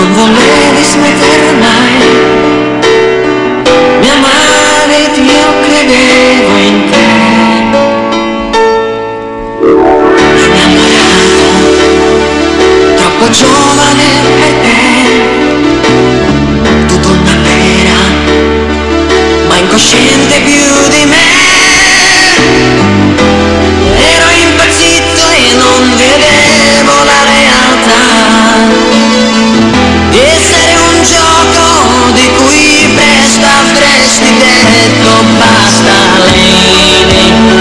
non volevi smettere mai. Mi amavi, io credevo in te. Innamorato, troppo giovane per te. Tutto una pera, ma incosciente più. Δεν θα έρθει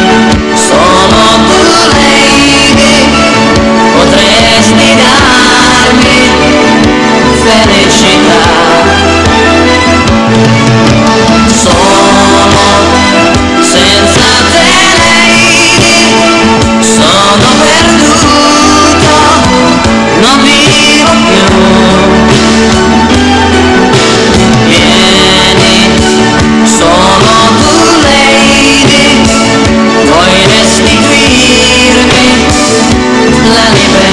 pare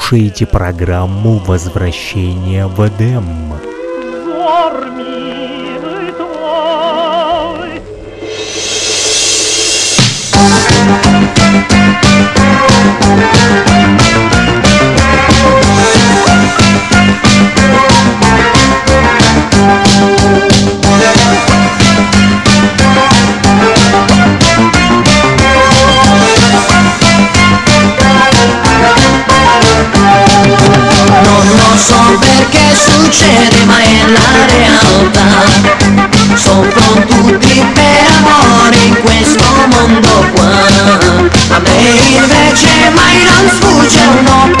слушаете программу «Возвращение в Эдем». Succede ma è la realtà. Soffrono tutti per amore in questo mondo qua. A me invece mai non sfugge un'opportunità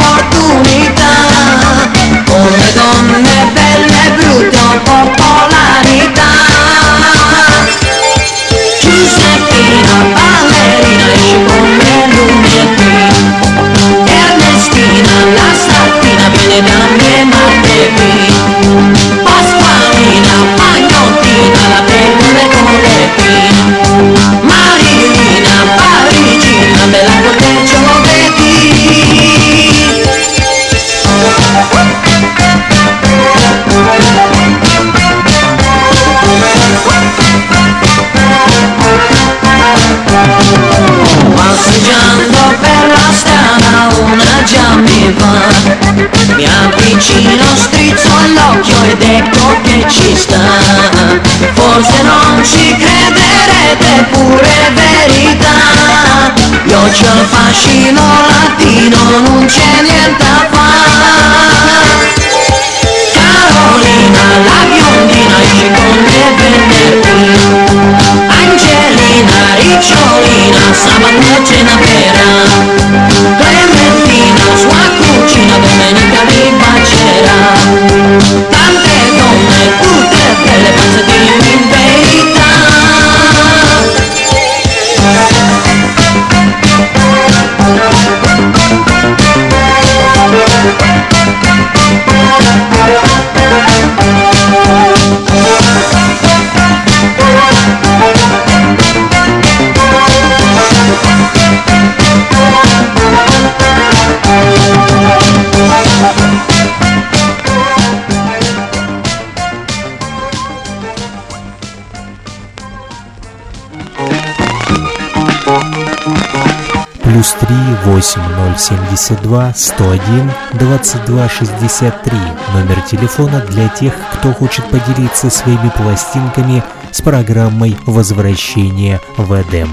72 101 22 63. Номер телефона для тех, кто хочет поделиться своими пластинками с программой возвращения в Эдем».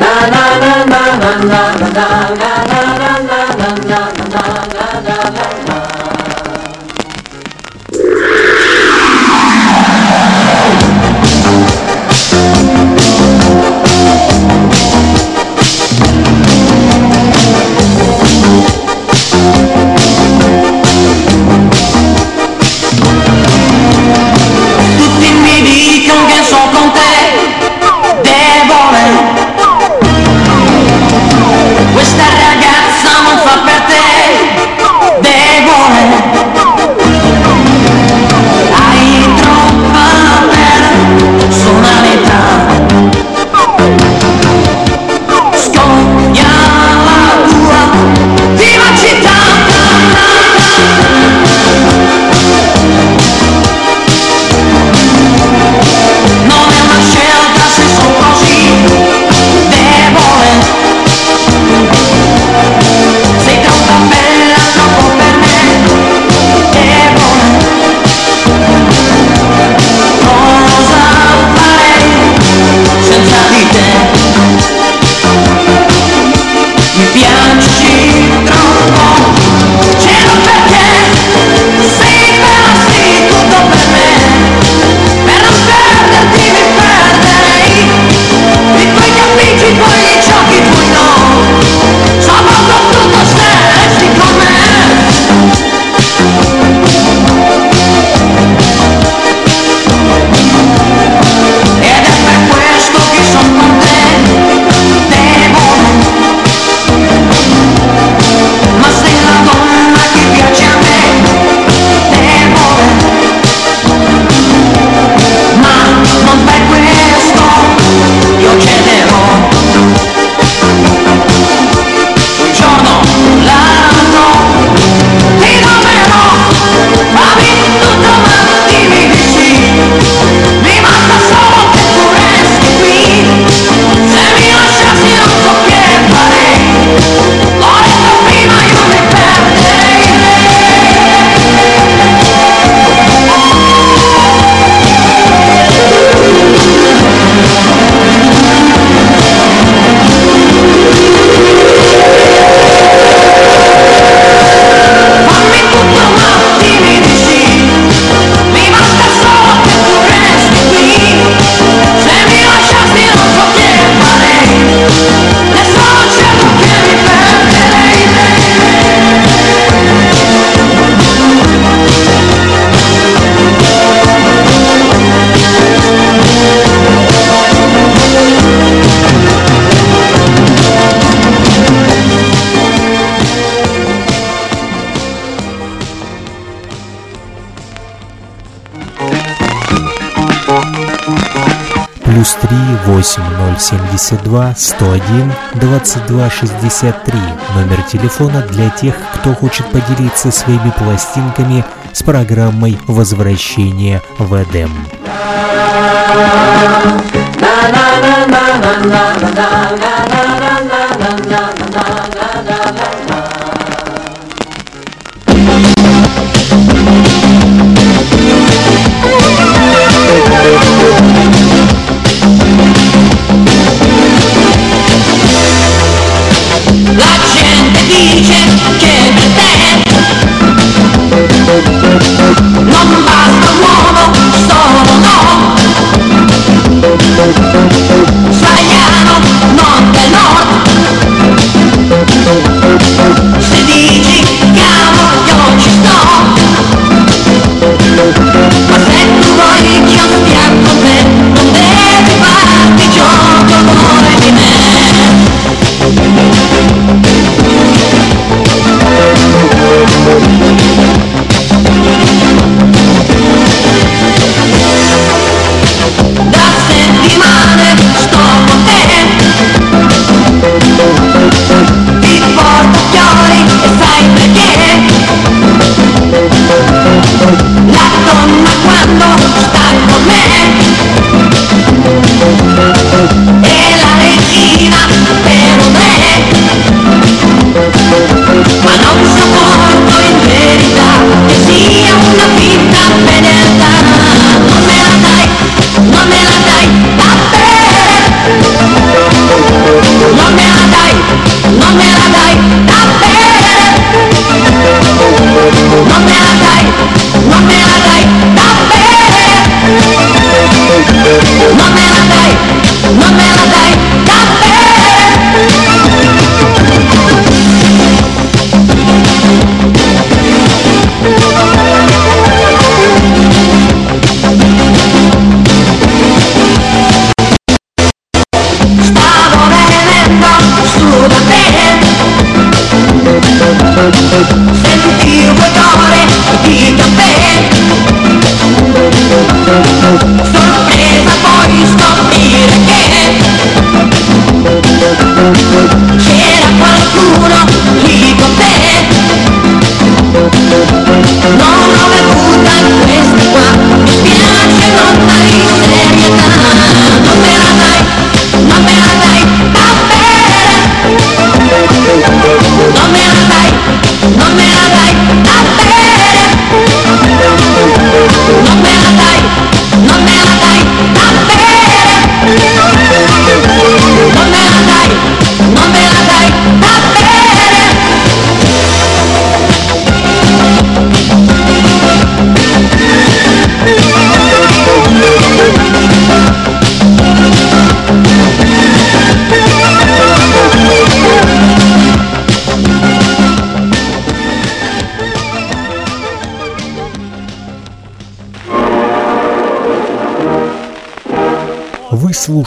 na na na na na na na 22 101 22 63, номер телефона для тех, кто хочет поделиться своими пластинками с программой возвращения в Эдем». na na na na na na na na cuando está a comer.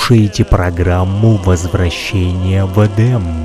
слушаете программу «Возвращение в Эдем».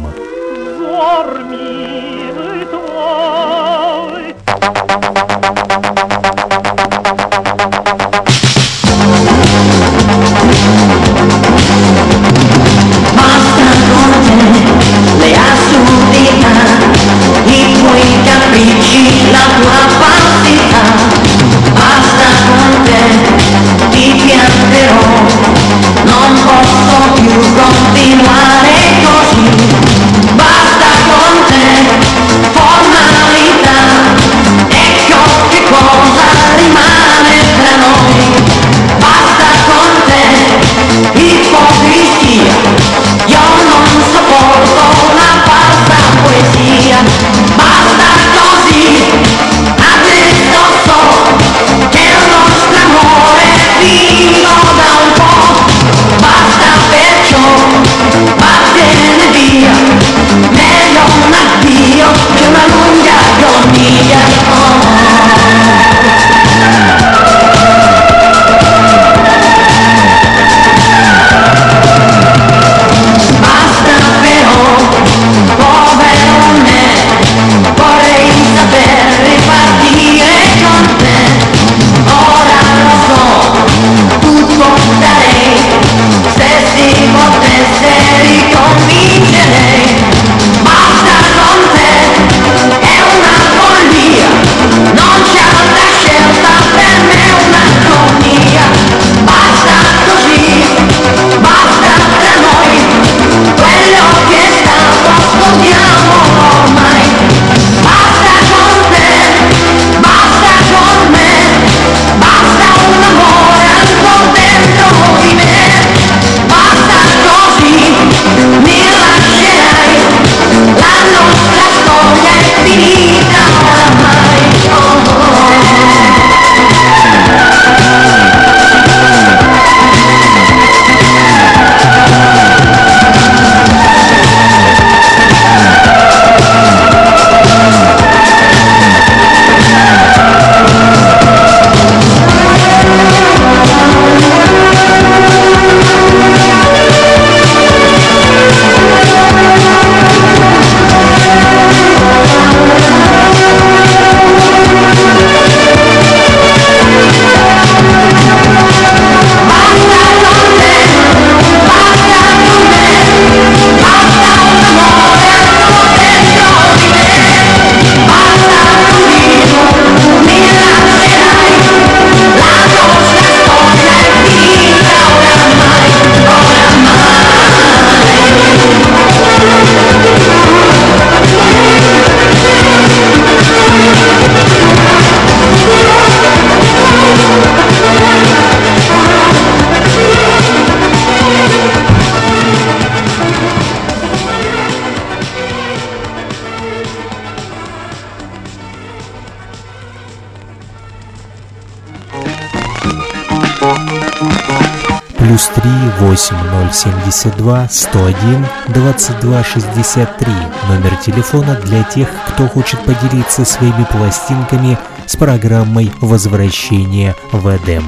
072 101 22 63, номер телефона для тех, кто хочет поделиться своими пластинками с программой возвращения в Эдем».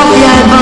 propia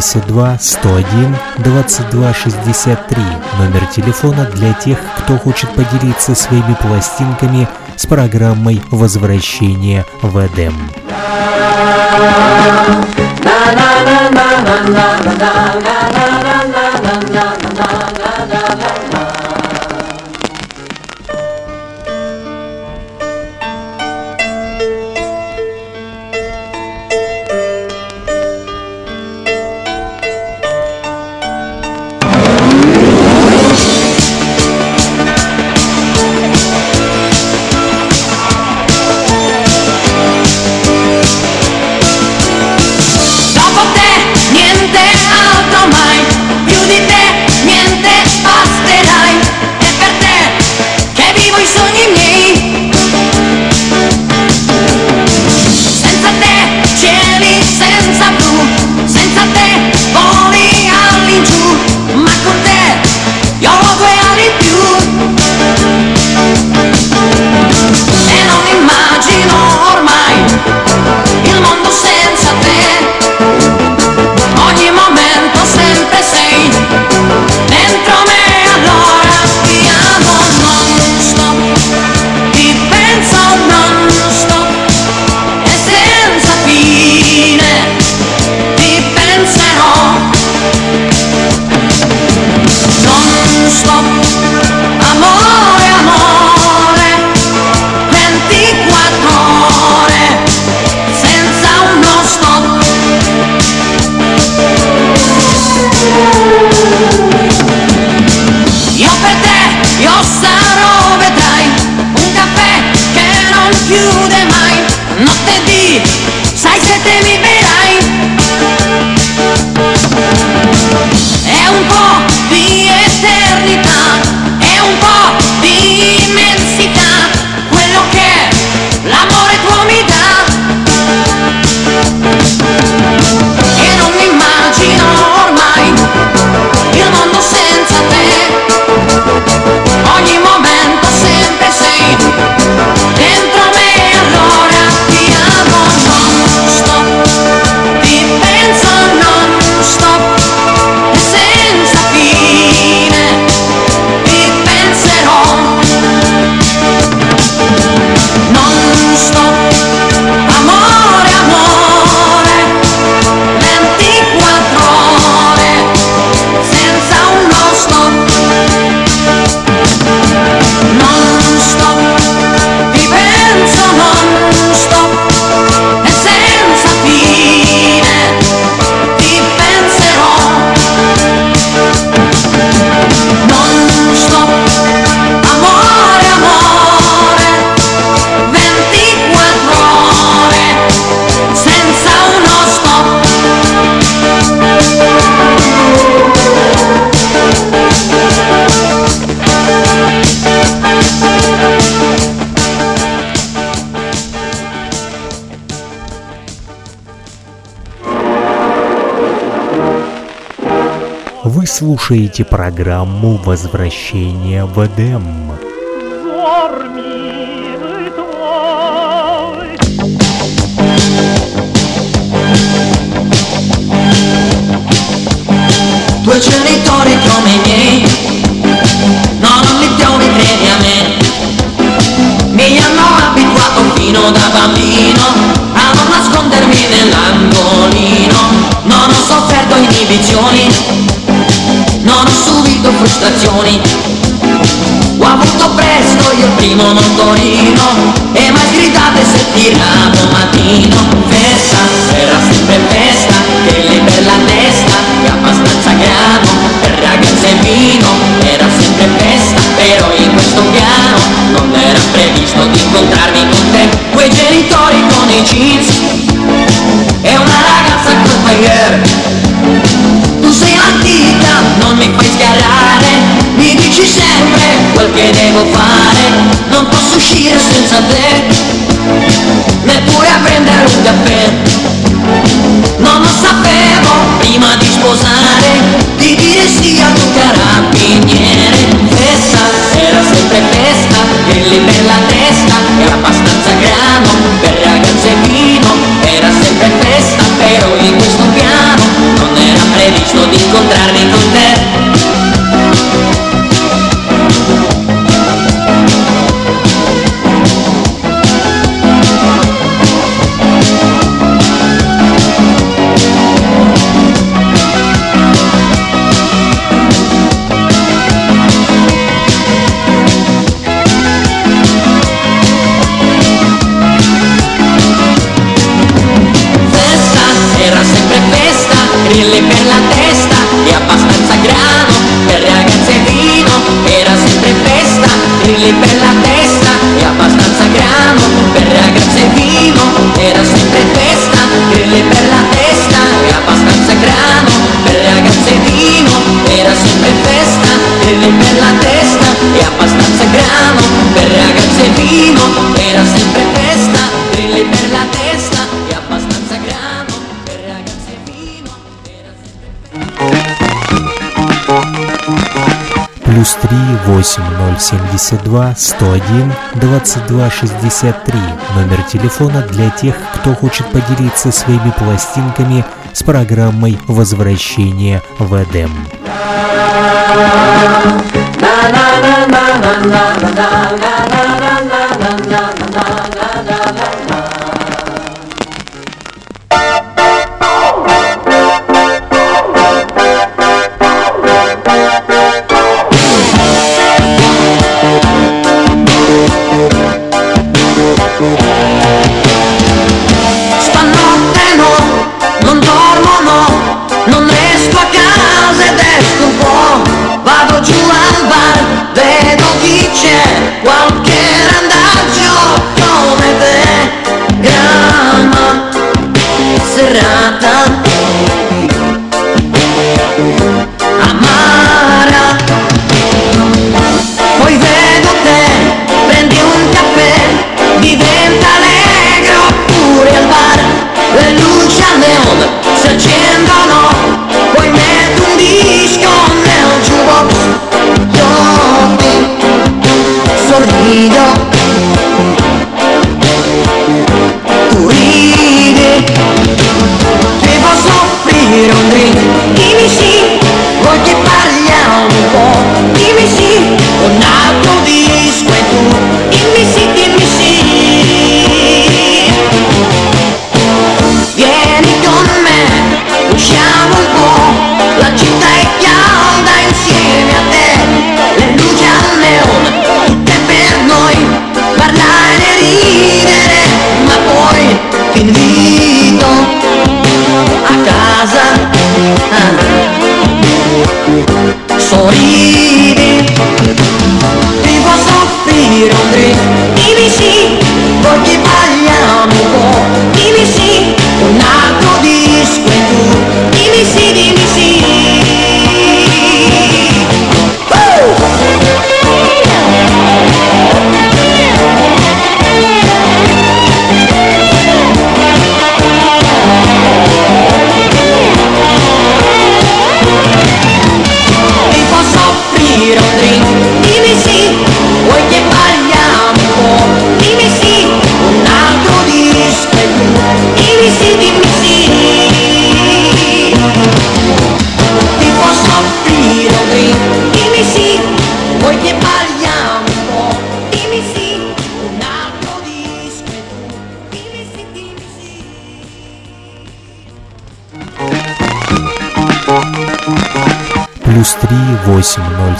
72 101 22 63, номер телефона для тех, кто хочет поделиться своими пластинками с программой «Возвращение в Эдем». на на на на на на на на слушаете программу «Возвращение в Эдем». Due genitori come me, non li trovi brevi a me, mi hanno abituato fino da bambino a non nascondermi nell'angolino, non ho sofferto inibizioni avuto frustrazioni. Ho avuto presto io il primo motorino E mai gridate se tiravo mattino. Versa, sera sempre bene 22 101 22 63, номер телефона для тех, кто хочет поделиться своими пластинками с программой возвращения в Эдем». на на на на на на на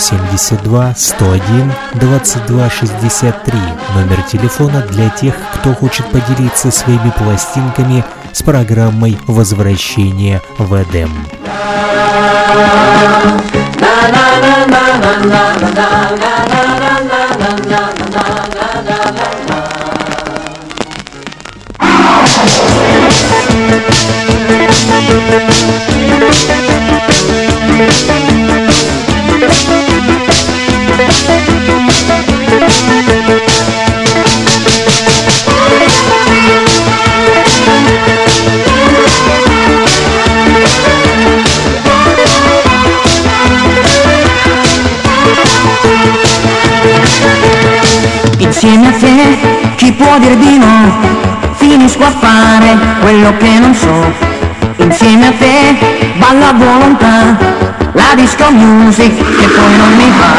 72 101 22 63. Номер телефона для тех, кто хочет поделиться своими пластинками с программой возвращения в Эдем». na na na na na na na na na Insieme a te chi può dir di no? Finisco a fare quello che non so. Insieme a te balla a volontà la disco music che poi non mi va.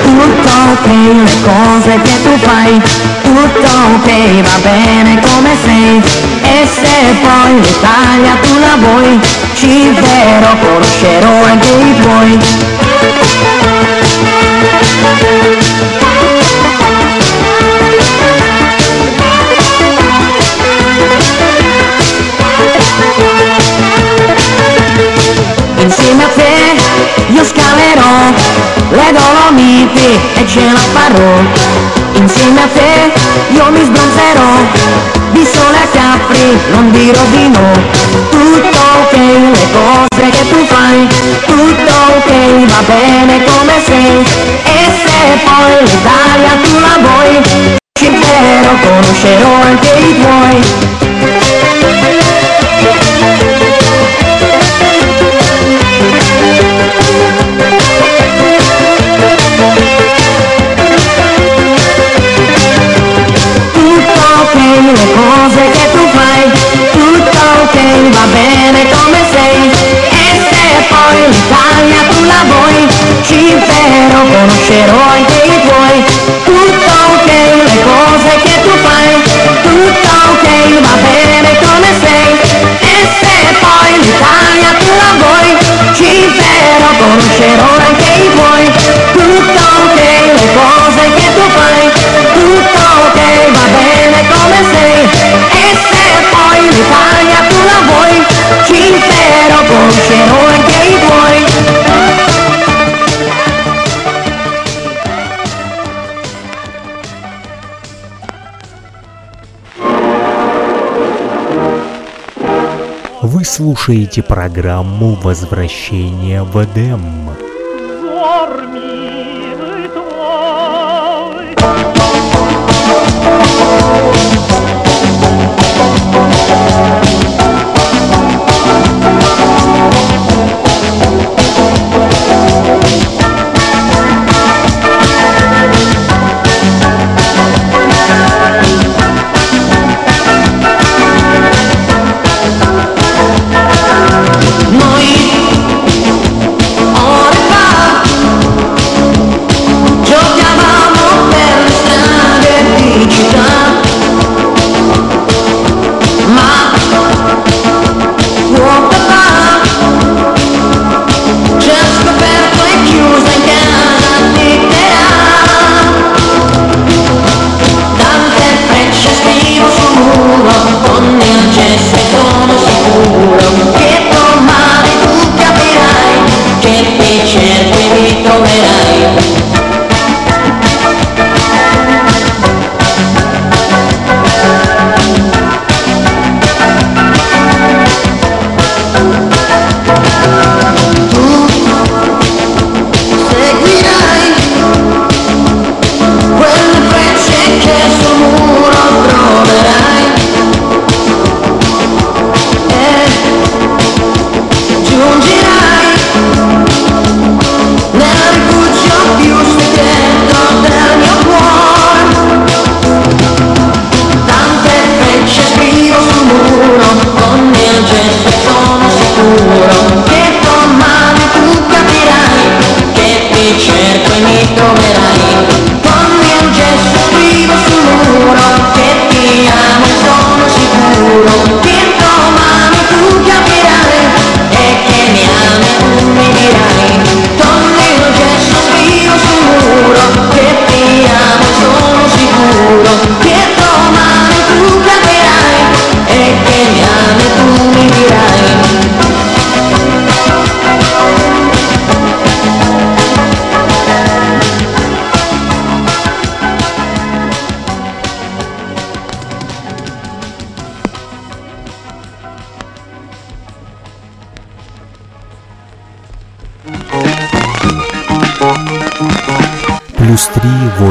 Tutto ok le cose che tu fai, tutto ok va bene come sei. E se poi l'Italia tu la vuoi, ci verrò, conoscerò anche i tuoi. Insieme a te io scalerò le Dolomiti e ce la farò. Insieme a te io mi sbronzerò, di sole a Capri non dirò di no. Tutto ok le cose che tu fai, tutto ok va bene come sei. E se poi l'Italia tu la vuoi, ci impero, conoscerò anche слушаете программу «Возвращение в Эдем».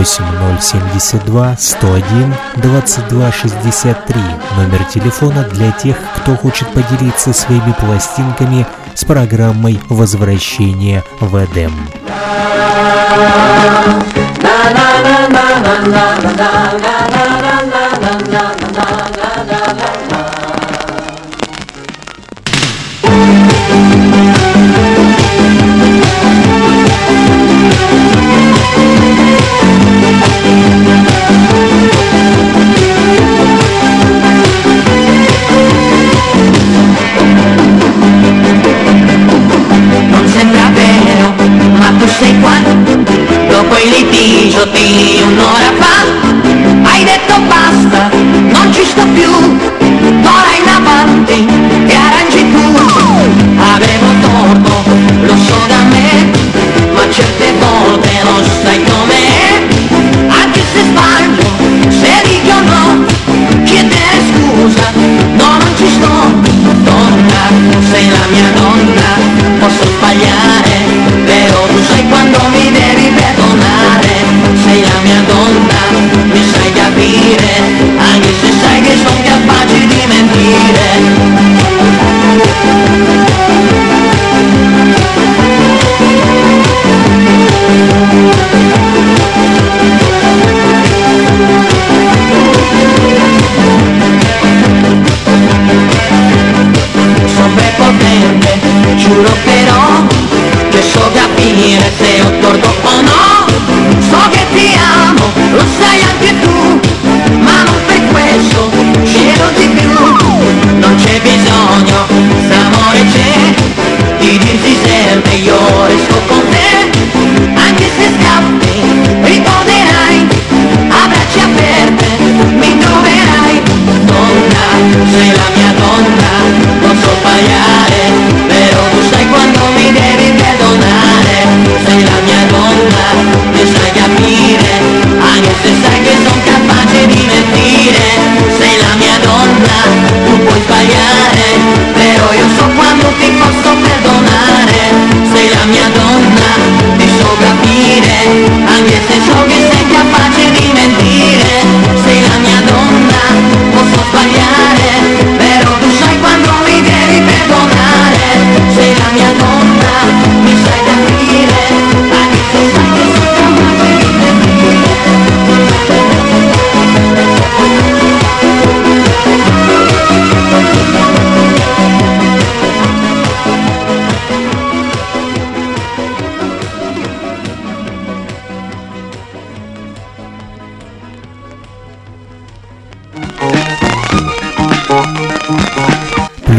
8072 101 2263. Номер телефона для тех, кто хочет поделиться своими пластинками с программой возвращения в Эдем». na na na na na na na na il litigio di un'ora fa. Hai detto basta non ci sto più.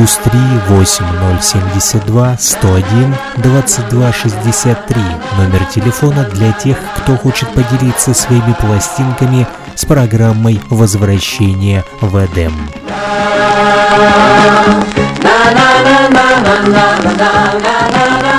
плюс 3 8072 101 2263. Номер телефона для тех, кто хочет поделиться своими пластинками с программой возвращения в Эдем». na na na na na na na na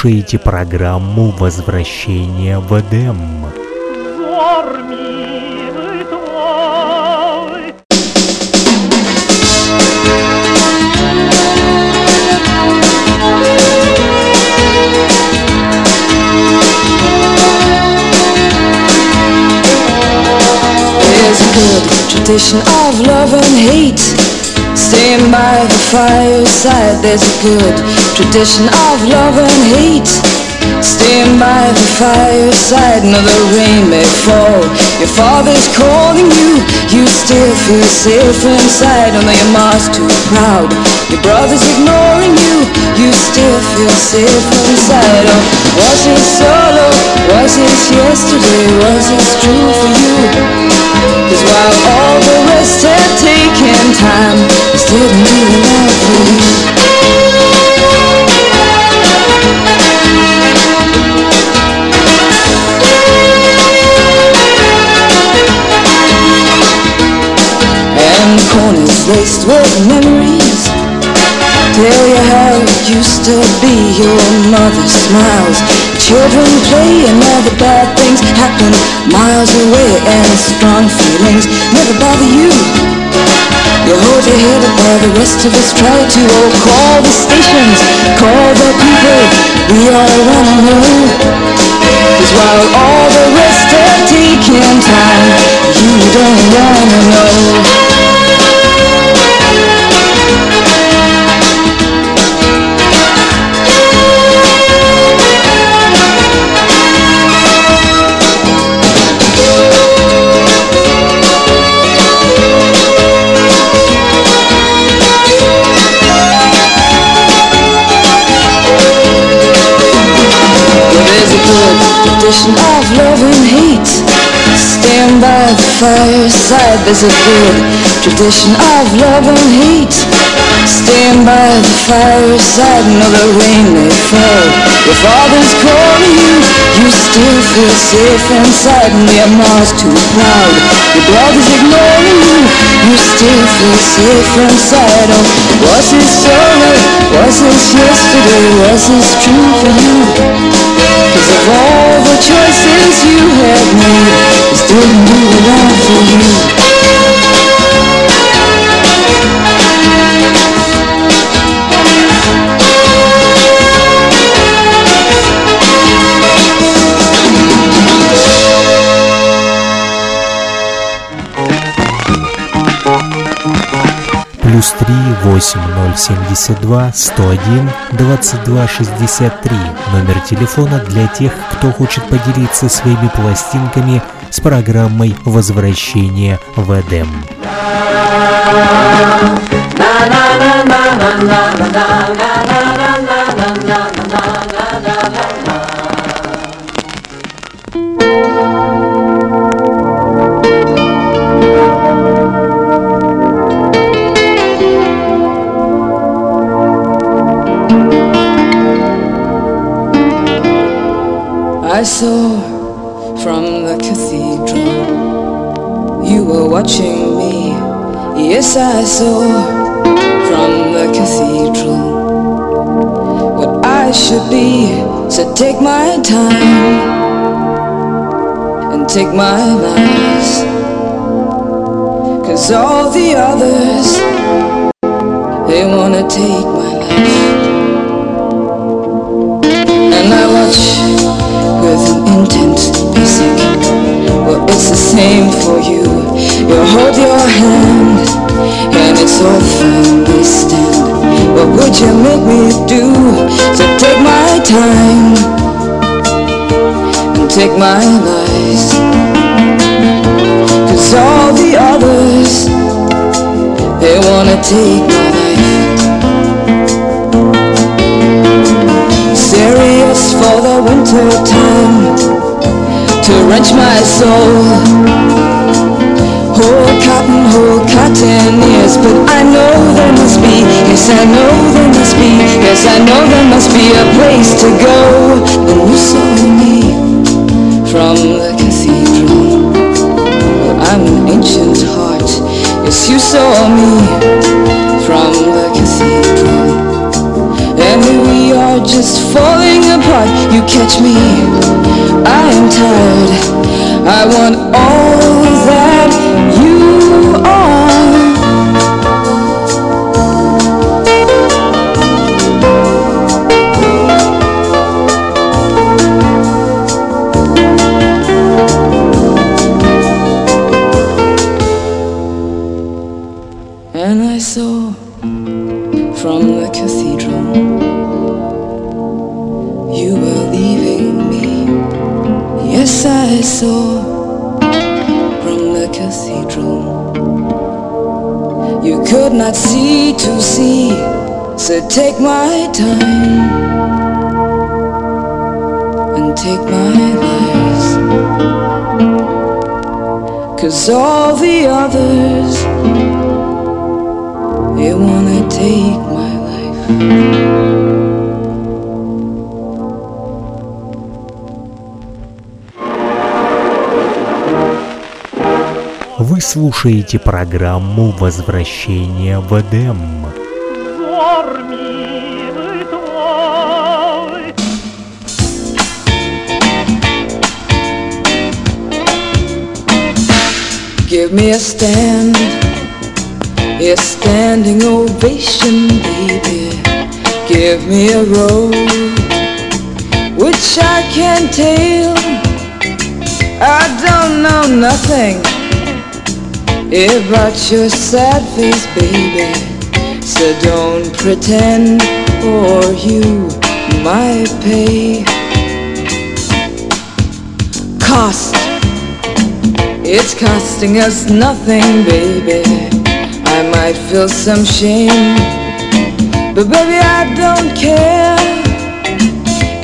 слушаете программу «Возвращение в Эдем». Tradition of love and hate. Staying by the fireside, there's a good tradition of love and hate. Staying by the fireside, now the rain may fall. Your father's calling you, you still feel safe inside. Although your mom's too proud, your brother's ignoring you, you still feel safe inside. Oh, was it solo? Was it yesterday? Was it true for you? Cause while all the rest had taken time, still didn't do enough you. Corners laced with memories You how it used to be Your mother smiles. Children play and the bad things happen Miles away and strong feelings never bother you. You hold your head up while the rest of us try to Oh, call the stations, call the people We all wanna know Cause while all the rest are taking time You don't wanna know fireside. There's a good tradition of love and hate. Stand by the fireside. Know the rain may fall. Your father's calling you. You still feel safe inside. And your mom's too proud. Your brother's ignoring you. You still feel safe inside. Oh, was this solo? Was this yesterday? Was this true for you? Cause of all the choices you have made, this didn't do enough for you. плюс 3 8 0 72 101 22 63. Номер телефона для тех, кто хочет поделиться своими пластинками с программой возвращения в Эдем». na na na na na na na na I saw from the cathedral what I should be. So take my time and take my lies. Cause all the others, they wanna take my life. And I watch with an intent basic. Well, it's the same for you. You hold your hand, and it's all fine, we stand. What would you make me do? So take my time and take my lies. Cause all the others, they wanna take my life. serious for the winter time to wrench my soul. Cotton, hold cotton ears, but I know there must be, yes I know there must be, yes I know there must be a place to go. Then you saw me from the cathedral. Well, I'm an ancient heart, yes you saw me from the cathedral. And we are just falling apart. You catch me, I am tired. I want all that слушаете программу «Возвращение в Эдем». Give me a stand, a standing ovation, baby. Give me a road which I can tail. I don't know nothing about your sad face, baby. So don't pretend, or you might pay. Cost it's costing us nothing, baby. I might feel some shame, but baby, I don't care.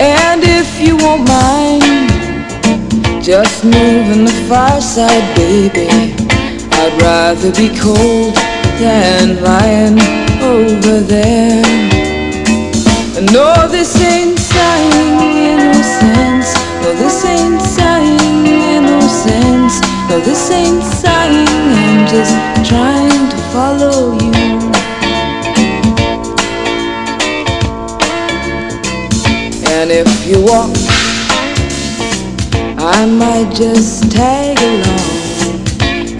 And if you won't mind, just move in the far side, baby. I'd rather be cold than lying over there. And No, this ain't sighing innocence. No, this ain't sighing innocence. No, this ain't sighing. I'm just trying to follow you. And if you walk, I might just tag along.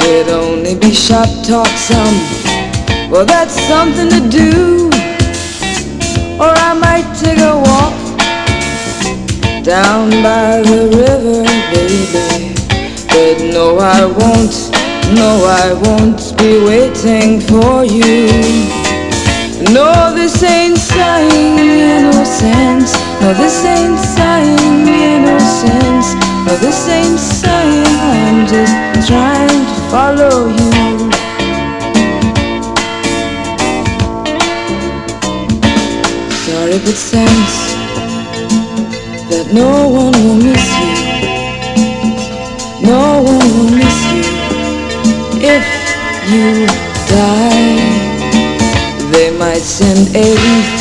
Only be shop talk some. Well, that's something to do. Or I might take a walk down by the river, baby. But no, I won't, no, I won't be waiting for you. No, this ain't sighing innocence. No, this ain't sighing innocence. No, this ain't sighing. I'm just trying to follow you. Sorry, but sense that no one will miss you. No one will miss you if you die. They might send a wreath.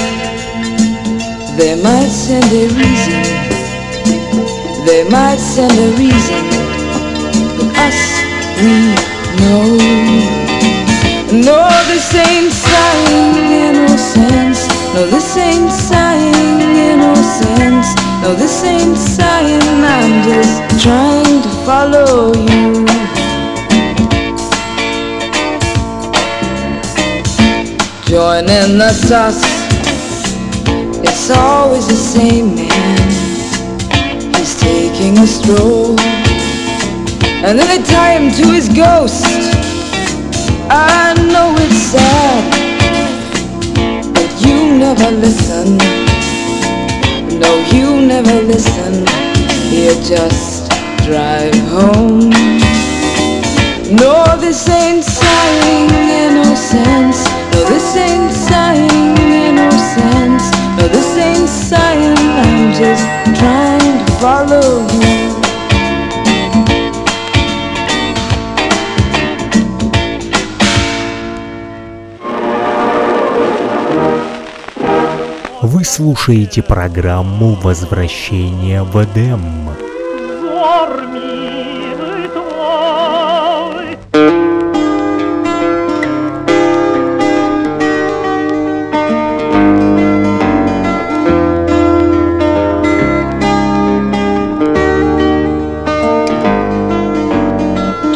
They might send a reason. They might send a reason. But us, we know. No, this ain't sighing innocence. No, this ain't sighing innocence. No, this ain't sighing. I'm just trying to follow you. Join in the sauce. It's always the same man. He's taking a stroll. And then they tie him to his ghost. I know it's sad, but you never listen. No, you never listen. You just drive home. No, this ain't sighing innocence. No, this ain't sighing innocence. No, this ain't sighing. I'm just trying to follow you. слушаете программу «Возвращение в Эдем».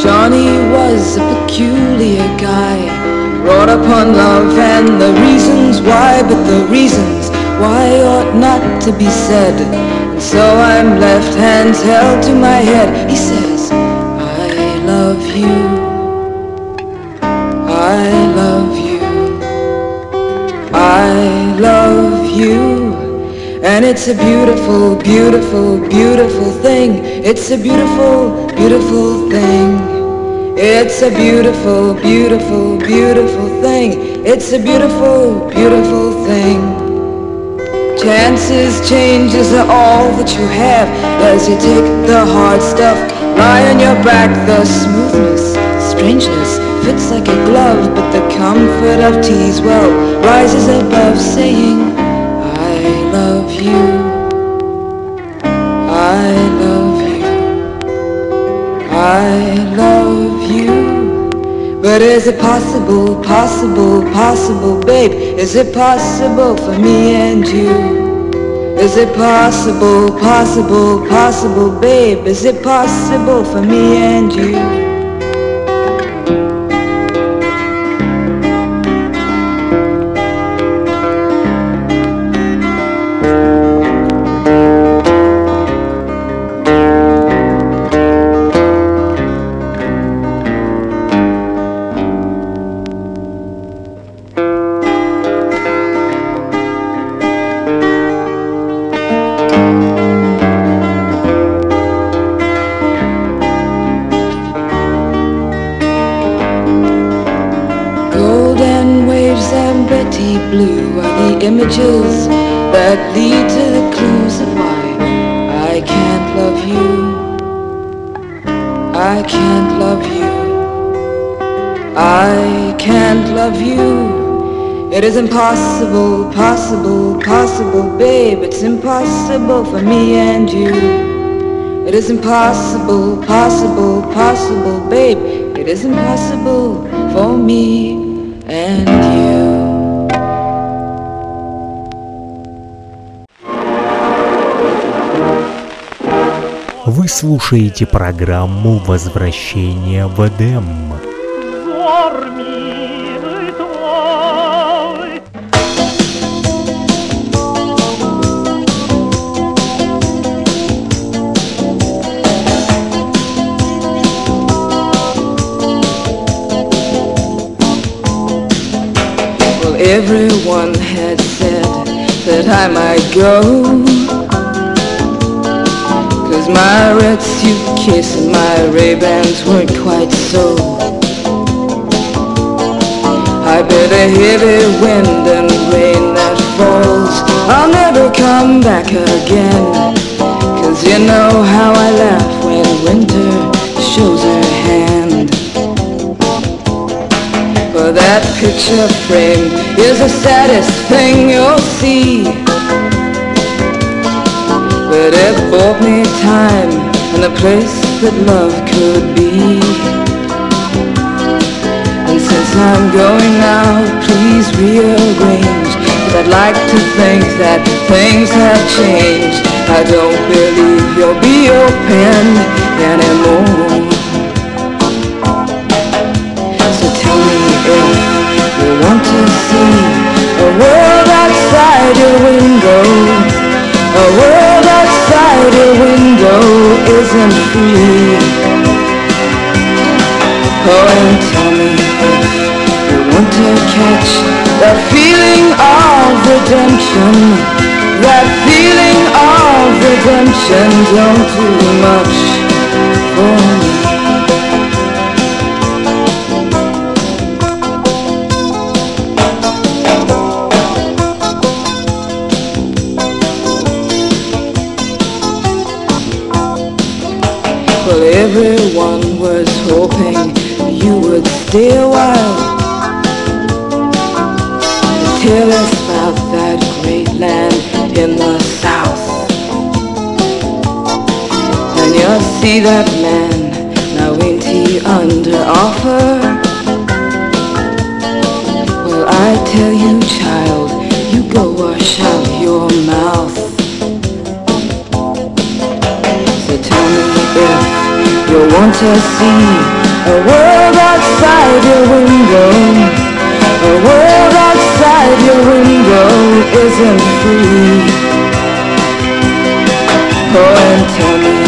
Johnny was a peculiar guy, brought upon love and the reasons why, but the reasons why ought not to be said. And so I'm left hands held to my head. He says, I love you. I love you. I love you. And it's a beautiful, beautiful, beautiful thing. It's a beautiful, beautiful thing. It's a beautiful, beautiful, beautiful thing. It's a beautiful, beautiful thing. Chances, changes are all that you have as you take the hard stuff, lie on your back. The smoothness, strangeness fits like a glove, but the comfort of tea's well rises above saying, I love you. I love you. I love you. But is it possible, possible, possible, babe? Is it possible for me and you? Is it possible, possible, possible, babe? Is it possible for me and you? Blue are the images that lead to the clues of why I can't love you. I can't love you. I can't love you. It is impossible, possible, possible, babe. It's impossible for me and you. It is impossible, possible, possible, babe. It is impossible for me and you. Слушаете программу «Возвращение в Эдем». Everyone had said that I might go. My red suitcase and my Ray-Bans weren't quite so. I bet a heavy wind and rain that falls. I'll never come back again. Cause you know how I laugh when winter shows her hand. For that picture frame is the saddest thing you'll see But it bought me time and a place that love could be and since I'm going now, please rearrange. Cause I'd like to think that things have changed. I don't believe you'll be open anymore. So tell me if you want to see a world outside your window. A world your window isn't free. Oh, and tell me you want to catch that feeling of redemption. That feeling of redemption don't do much for me. Well, everyone was hoping you would stay a while tell us about that great land in the south. And you'll see that man, now ain't he under offer? Well, I tell you, child, you go wash out your mouth. So tell me if You'll want to see a world outside your window. A world outside your window isn't free. Oh, and tell me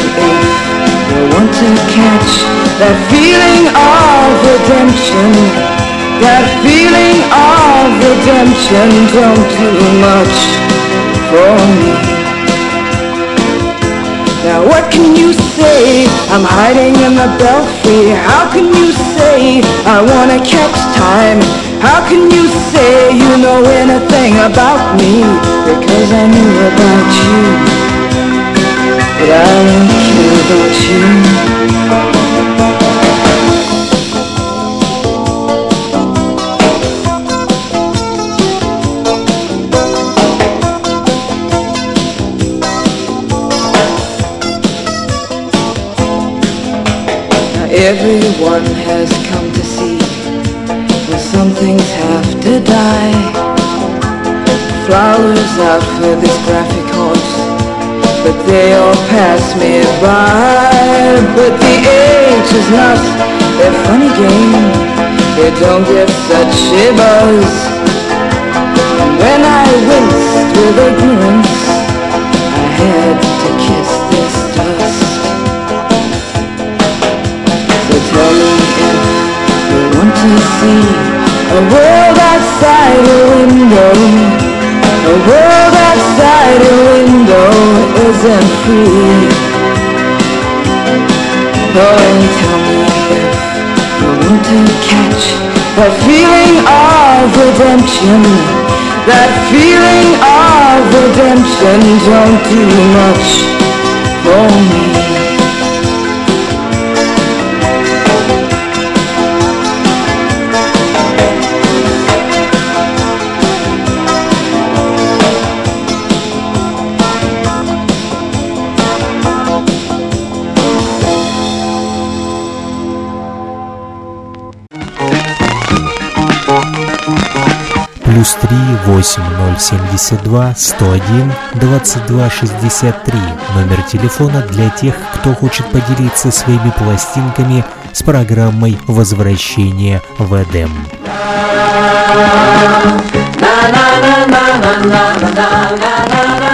if you want to catch that feeling of redemption. That feeling of redemption, don't do much for me. What can you say? I'm hiding in the belfry. How can you say I wanna catch time? How can you say you know anything about me? Because I knew about you. But I don't care about you. Everyone has come to see that some things have to die. Flowers out for this graphic horse, but they all pass me by. But the age is not their funny game. They don't get such a buzz. And when I winced with ignorance, I had to kiss this dust. To see a world outside a window. A world outside a window isn't free. Oh, and tell me if you want to catch that feeling of redemption. That feeling of redemption don't do much for me. Плюс 3 8072 101 2263 Номер телефона для тех, кто хочет поделиться своими пластинками с программой «Возвращение в Эдем». I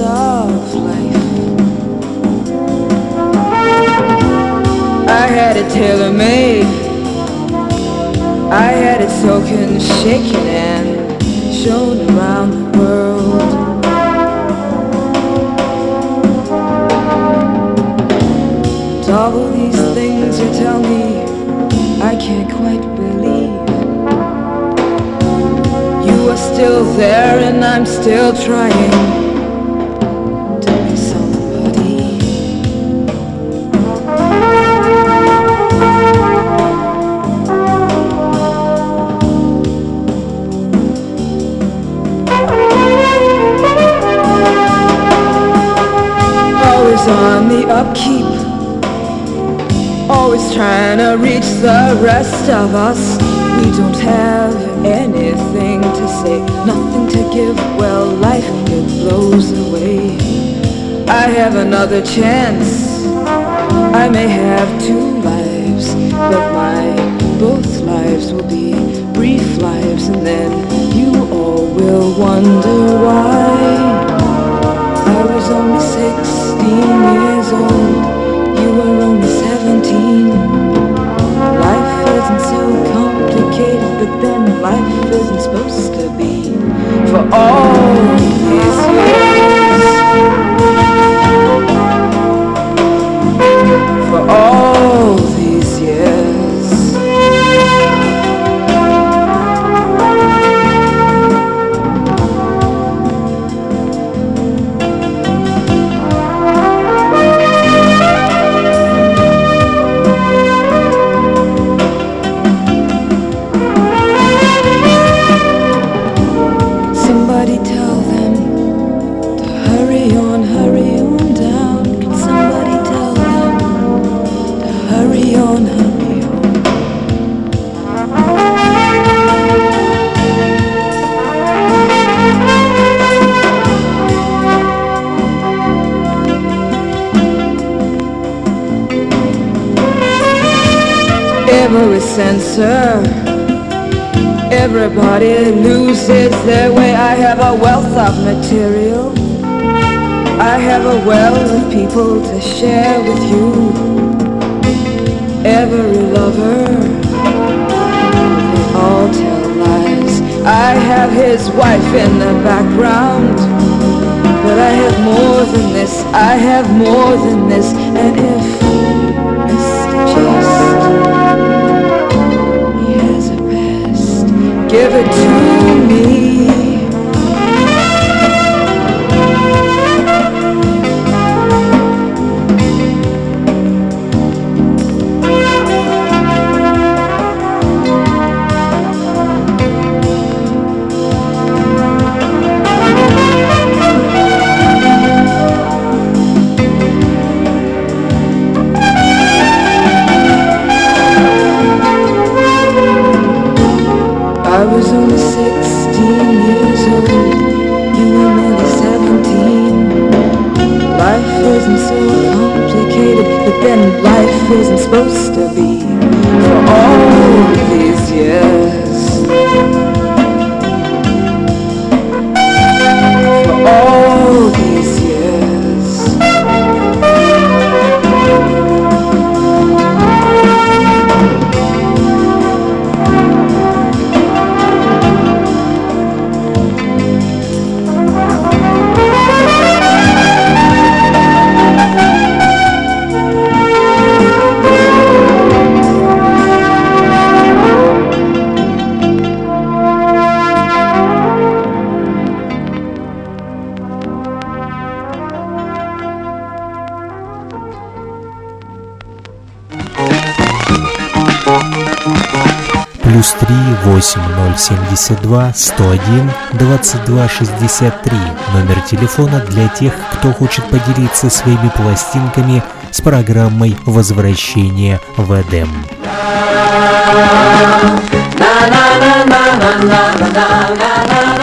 of life. I had it tailor made. I had it soaking, shaken, and shown around the world. And all these things you tell me, I can't quite believe. You are still there, and I'm still trying to reach the rest of us. We don't have anything to say, nothing to give. Well, life it blows away. I have another chance. I may have two lives, but my both lives will be brief lives, and then you all will wonder why. I was only 16 years old. 17. Life isn't so complicated, but then life isn't supposed to be. For all these years. Of material. I have a well of people to share with you. Every lover, they all tell lies. I have his wife in the background. But I have more than this, I have more than this, and if Mr. Chest, he has a past, give it to me. I was 72 101 22 63, номер телефона для тех, кто хочет поделиться своими пластинками с программой возвращения в Эдем». na na na na na na na na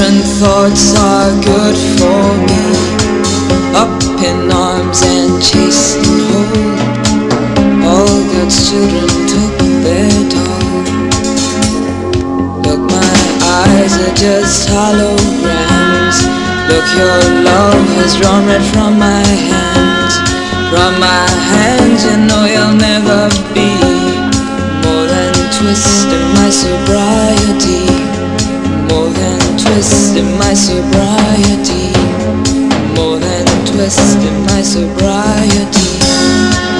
Different thoughts are good for me. Up in arms and chased and hold. All God's children took their toll. Look, my eyes are just holograms. Look, your love has drawn red from my hands. From my hands, you know you'll never be more than twist in my sobriety. Twist in my sobriety. More than a twist in my sobriety.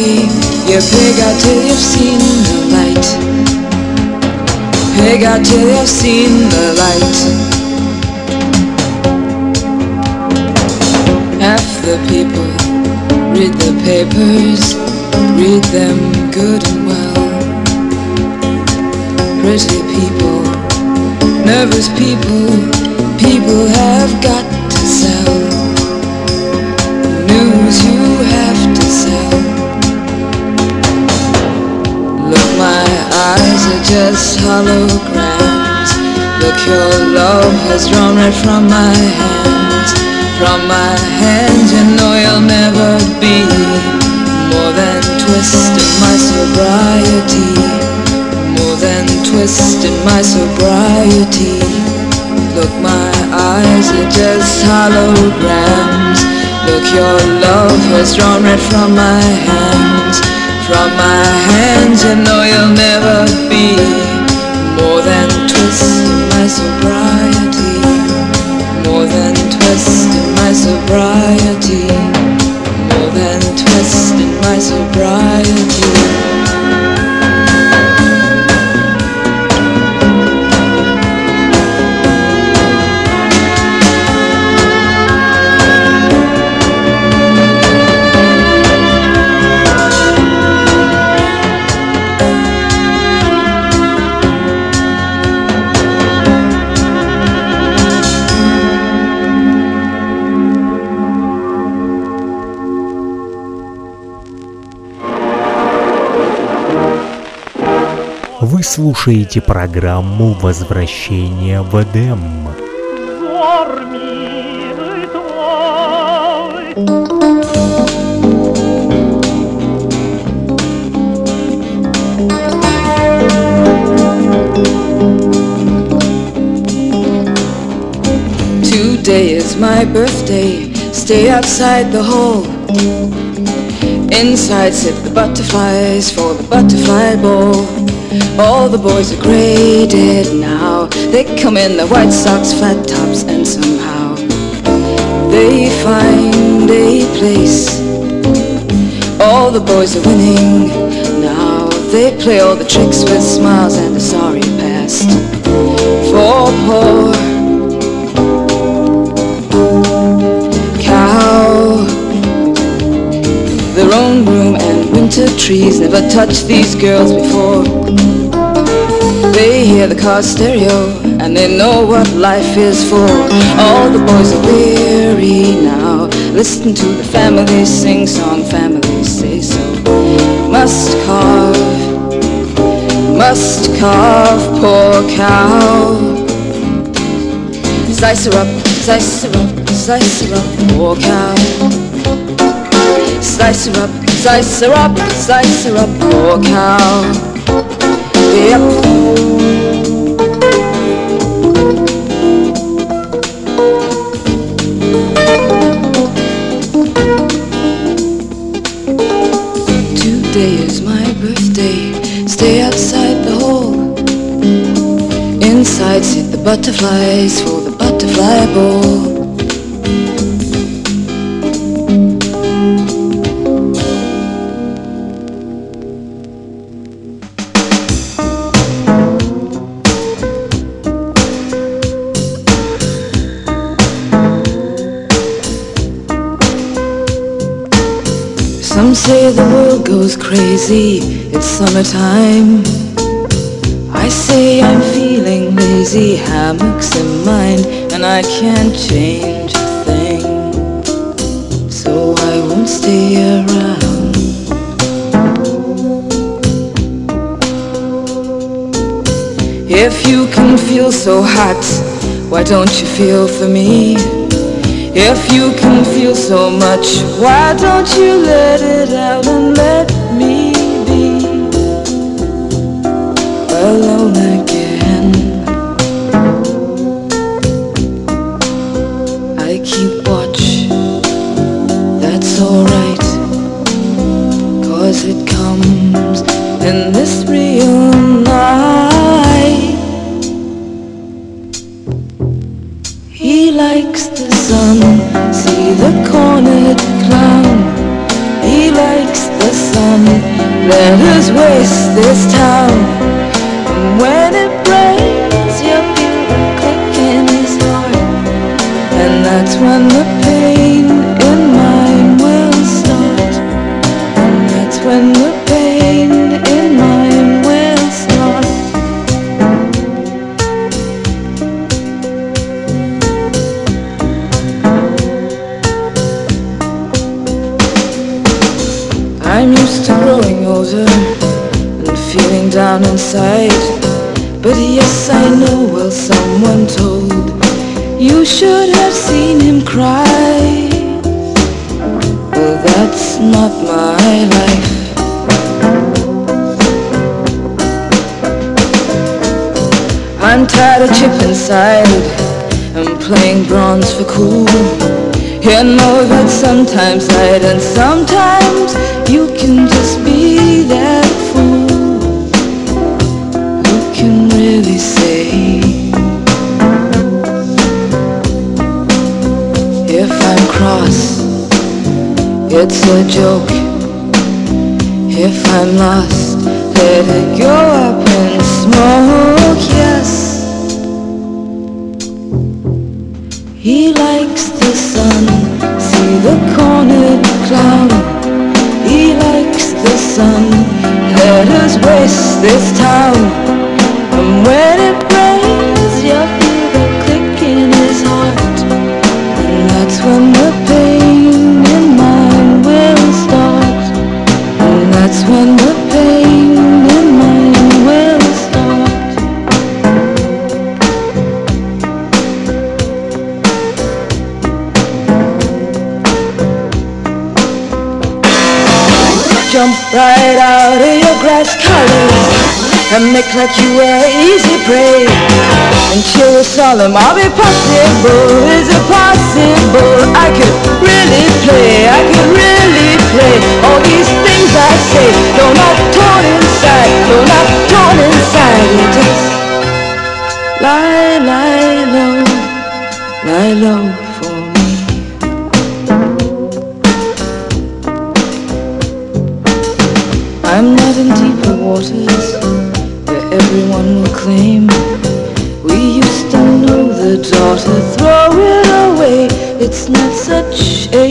You pig out till you've seen the light. Pig out till you've seen the light. Half the people read the papers, read them good and well. Pretty people, nervous people, people have got eyes are just holograms. Look, your love has drawn right from my hands. From my hands, you know you'll never be more than twist in my sobriety. More than twist in my sobriety. Look, my eyes are just holograms. Look, your love has drawn right from my hands. From my hands, you know you'll never be more than twist in my sobriety. More than twist in my sobriety. More than twist in my sobriety. Слушаете программу «Возвращение в Эдем». Today is my birthday. Stay outside the hall. Inside sit the butterflies for the butterfly ball. All the boys are graded now. They come in their white socks, flat tops, and somehow they find a place. All the boys are winning now. They play all the tricks with smiles and a sorry past. For poor cow. Their own room trees never touched these girls before. They hear the car stereo and they know what life is for. All the boys are weary now. Listen to the families sing song, families say so. Must carve, must carve, poor cow. Slice her up, slice her up, slice her up, poor cow. Slice her up, slice her up, slice her up, poor cow. Yep. Today is my birthday. Stay outside the hall. Inside sit the butterflies for the butterfly ball. Say the world goes crazy, it's summertime. I say I'm feeling lazy, hammocks in mind and I can't change a thing. So I won't stay around. If you can feel so hot, why don't you feel for me? If you can feel so much, why don't you let it out and let should have seen him cry. But that's not my life. I'm tired of chip inside and playing bronze for cool. You know that sometimes I'd and sometimes you can just be that fool Who can really see cross. It's a joke. If I'm lost Let it go up in smoke, yes. He likes the sun. See the cornered clown. He likes the sun. Let us waste this town. And when it rains, you're. one the And they cut you were easy prey and Until a solemn I'll be possible Is it possible? I could really play I could really play All these things I say. Though not torn inside Though not torn inside. You just lie, lie low Lie low. It's not such a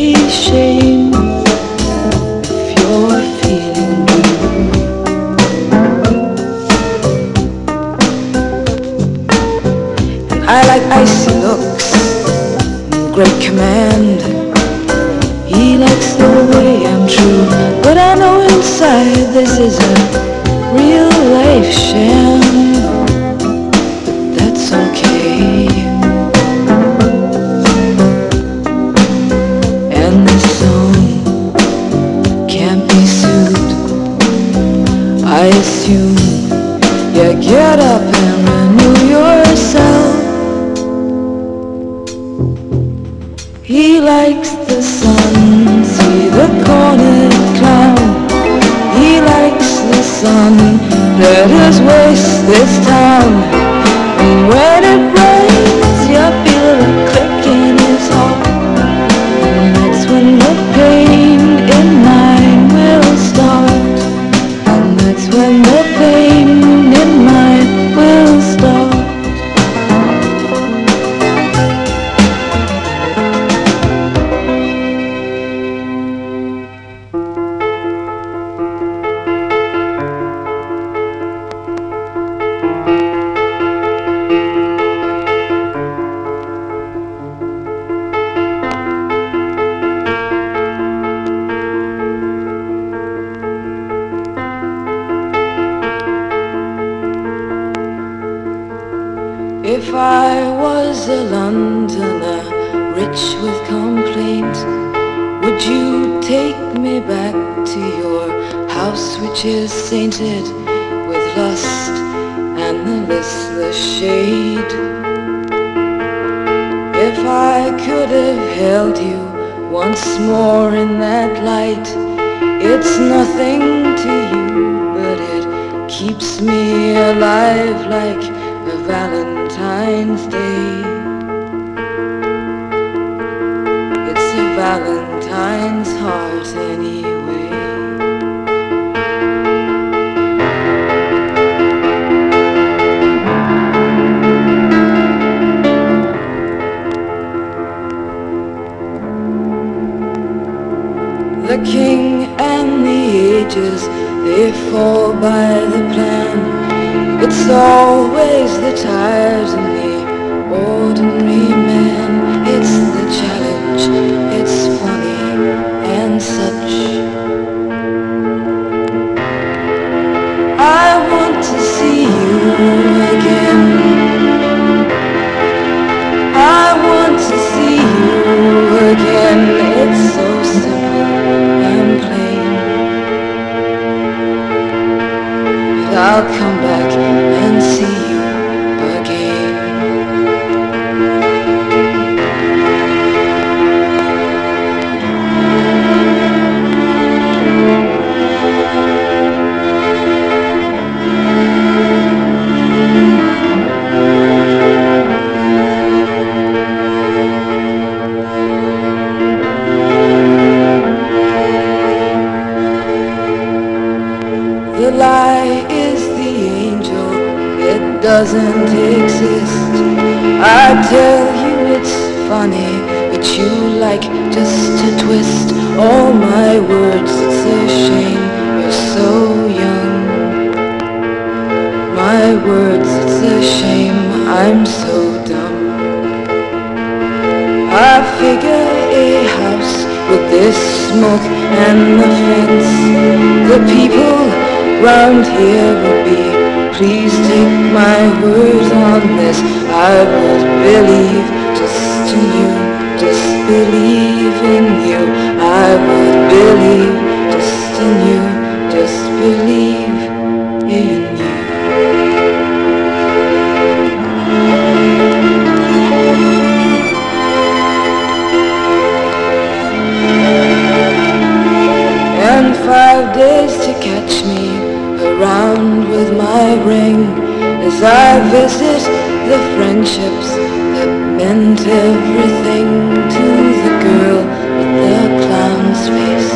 I visit the friendships that meant everything to the girl with the clown's face.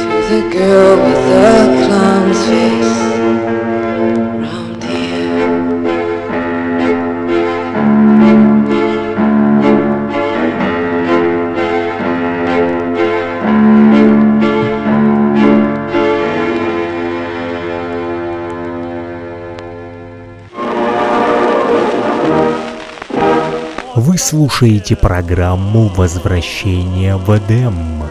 To the girl with the clown's face. Вы слушаете программу «Возвращение в Эдем».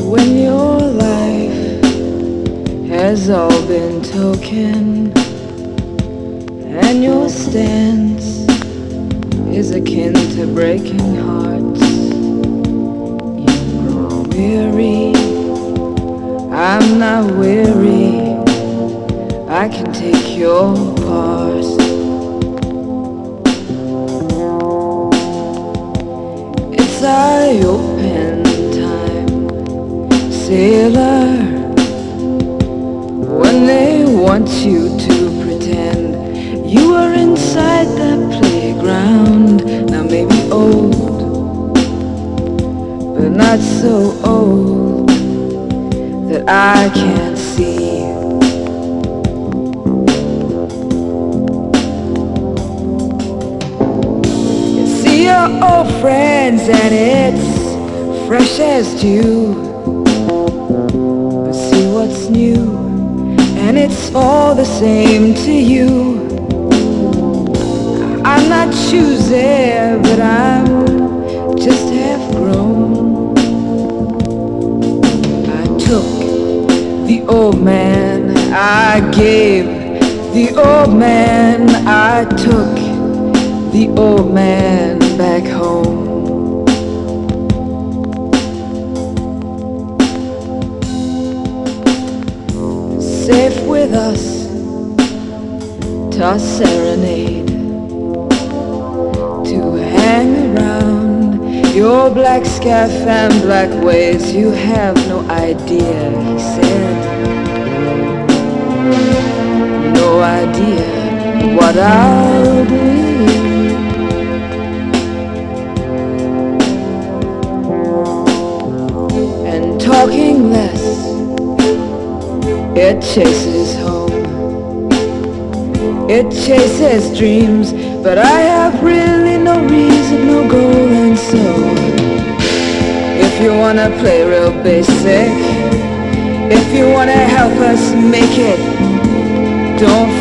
When your life has all been token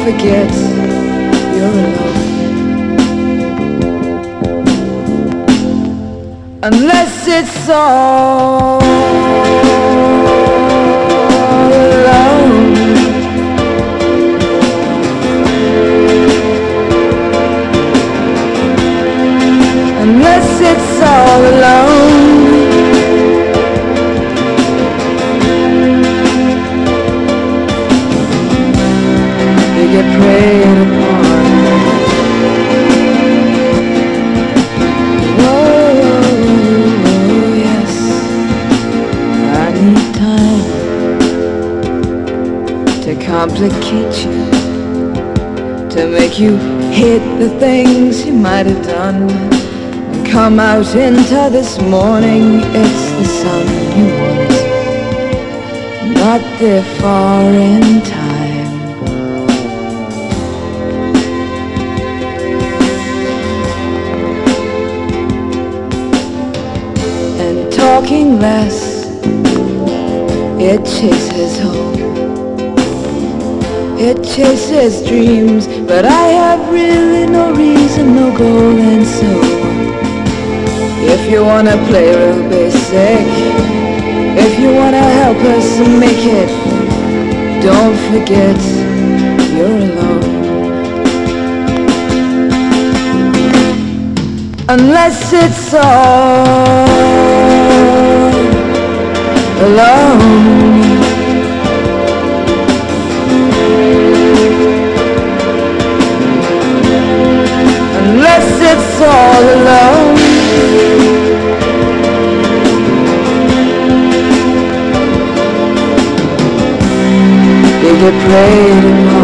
forget you're alone Unless it's all you hid the things you might have done. Come out into this morning, it's the sun you want. Not there far in time. And talking less, it chases home it chases dreams, but I have really no reason, no goal, and so If you wanna play real basic, if you wanna help us make it, don't forget you're alone. Unless it's all alone. all alone Did pray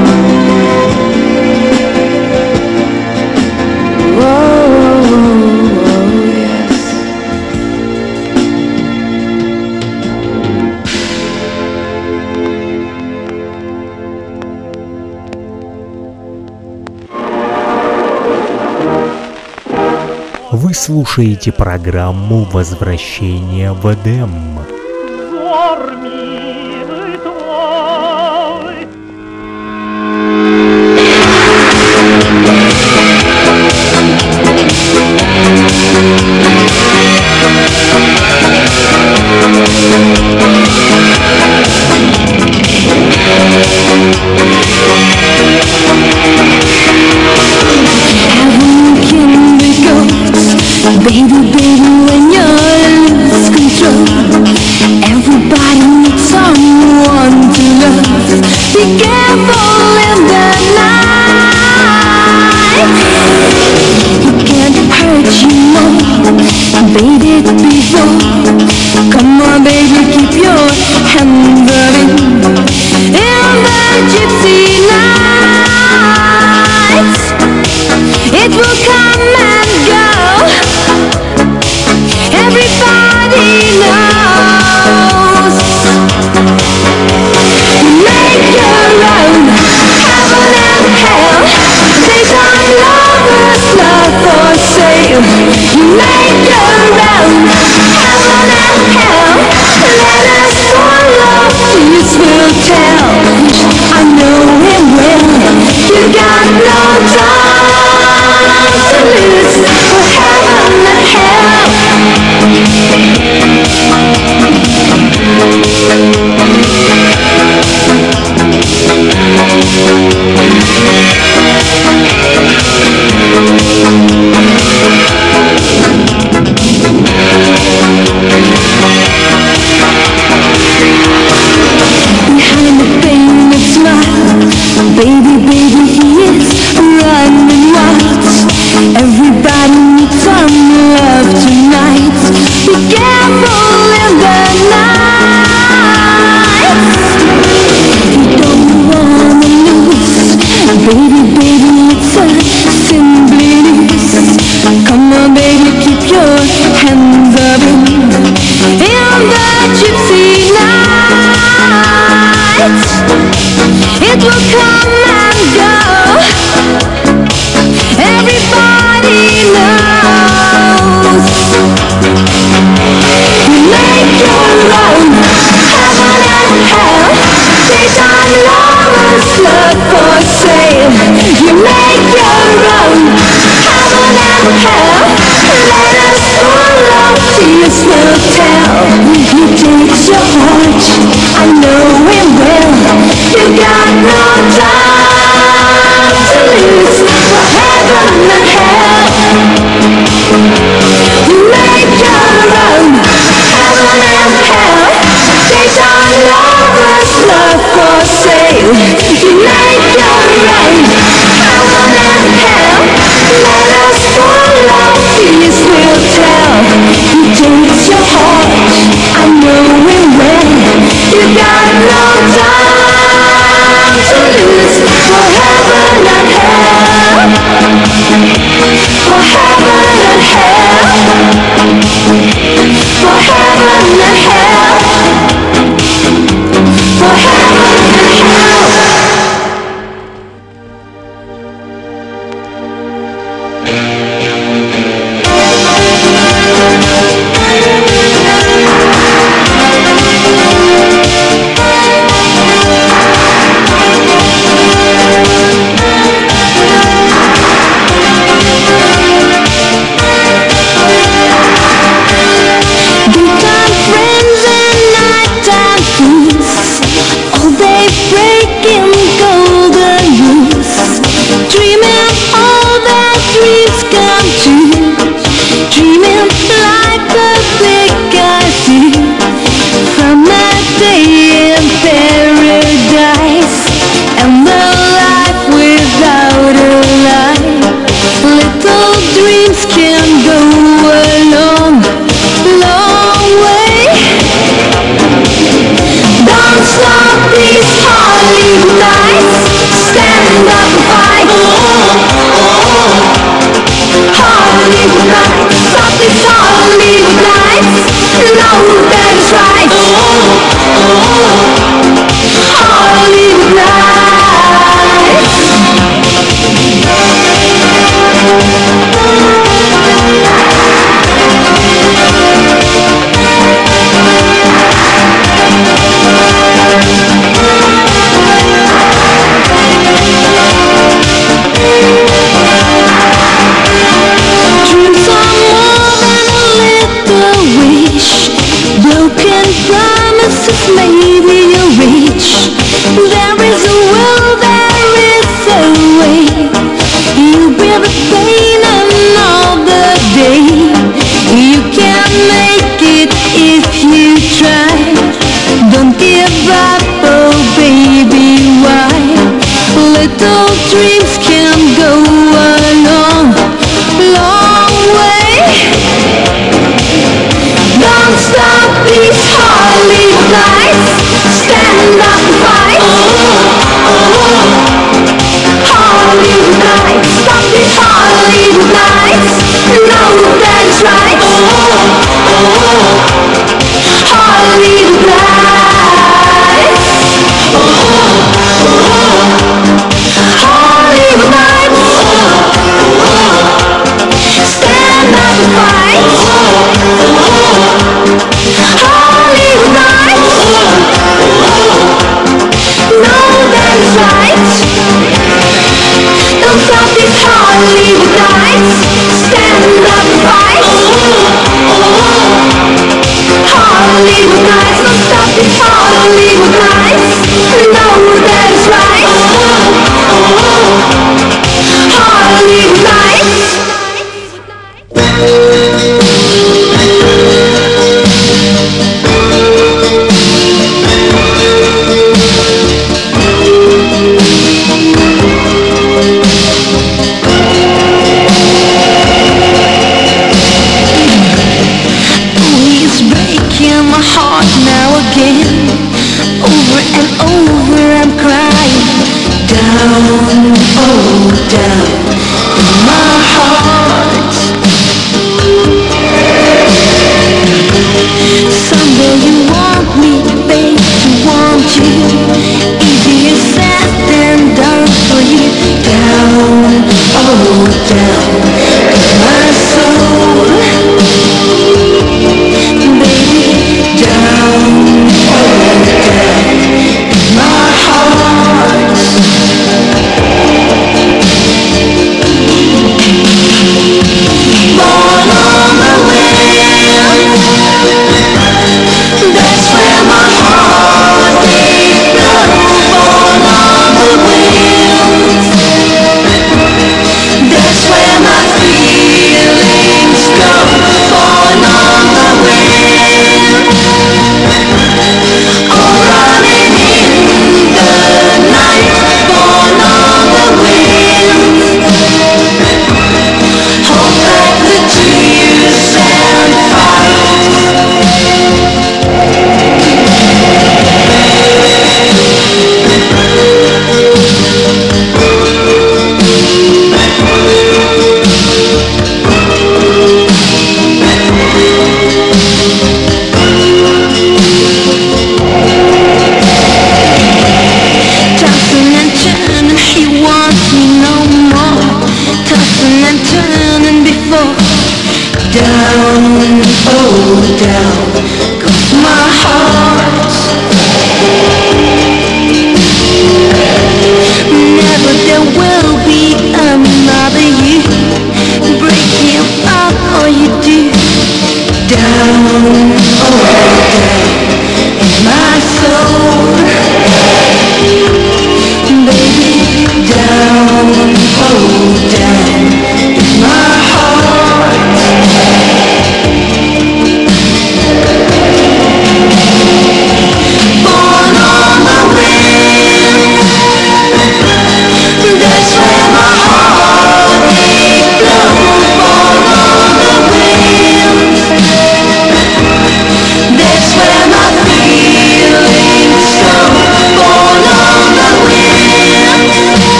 слушаете программу «Возвращение в Эдем».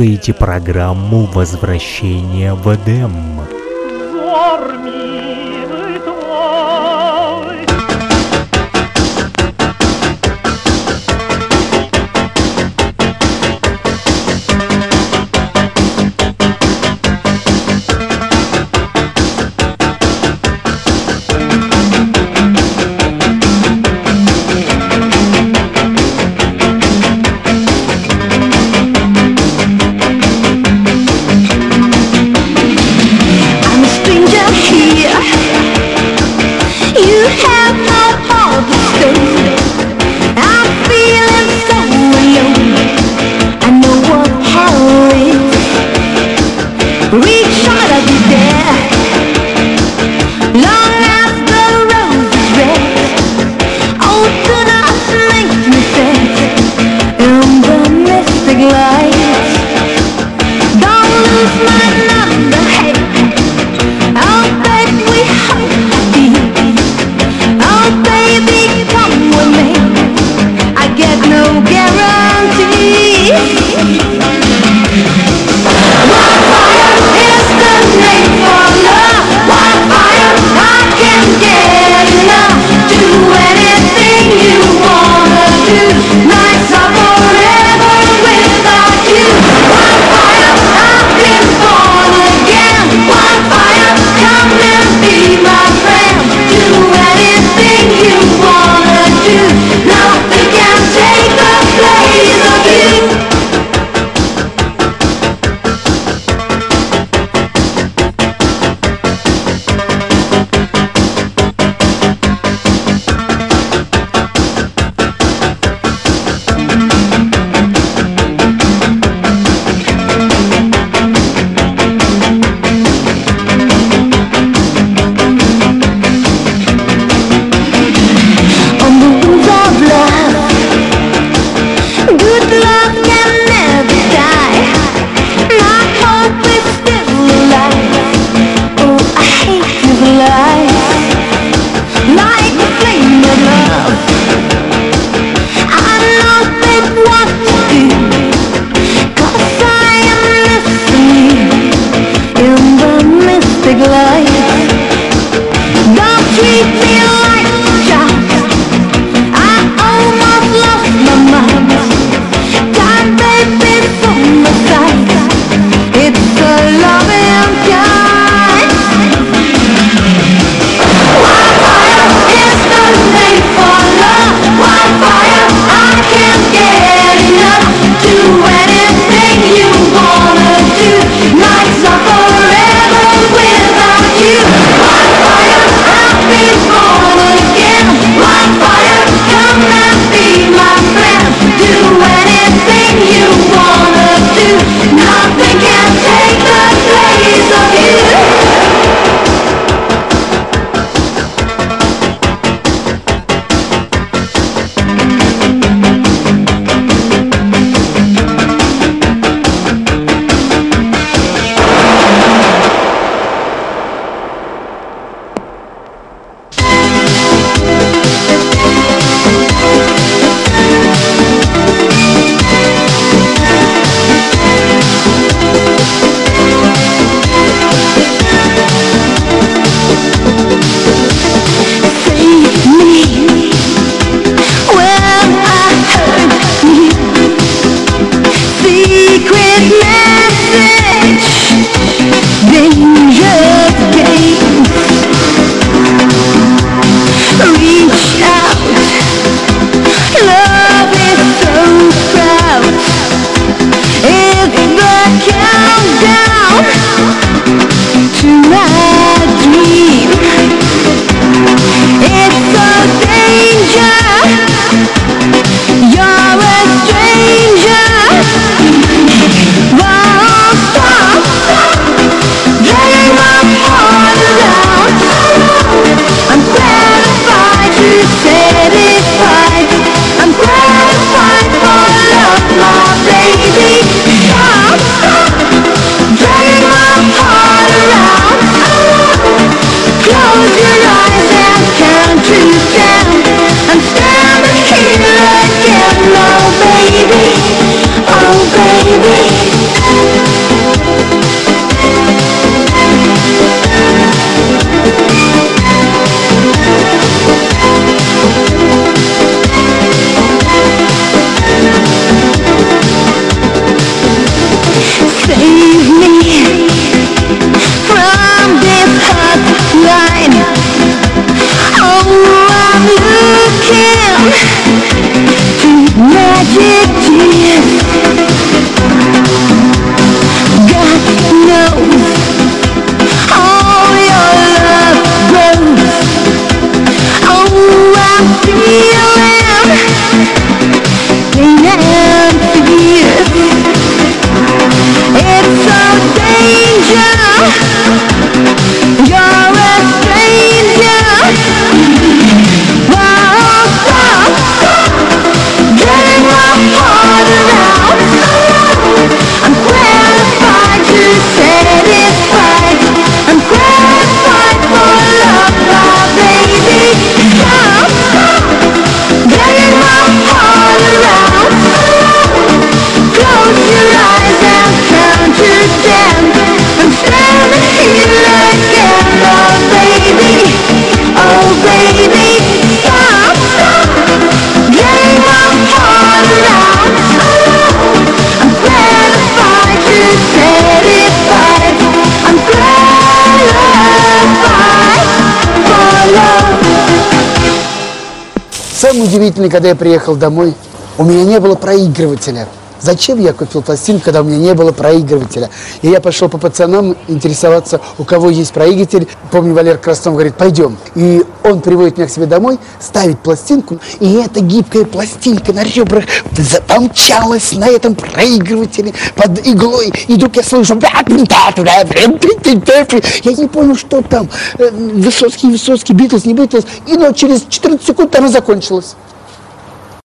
Слушаете программу «Возвращение в Эдем». Самое удивительное, когда я приехал домой, у меня не было проигрывателя. Зачем я купил пластинку, когда у меня не было проигрывателя? И я пошел по пацанам интересоваться, у кого есть проигрыватель. Помню, Валер Краснов говорит, пойдем. И он приводит меня к себе домой, ставит пластинку, и эта гибкая пластинка на ребрах помчалась на этом проигрывателе под иглой. И вдруг я слышу... Я не понял, что там. Э, Высоцкий, Высоцкий, Битлз, не Битлз. И но через 14 секунд она закончилась.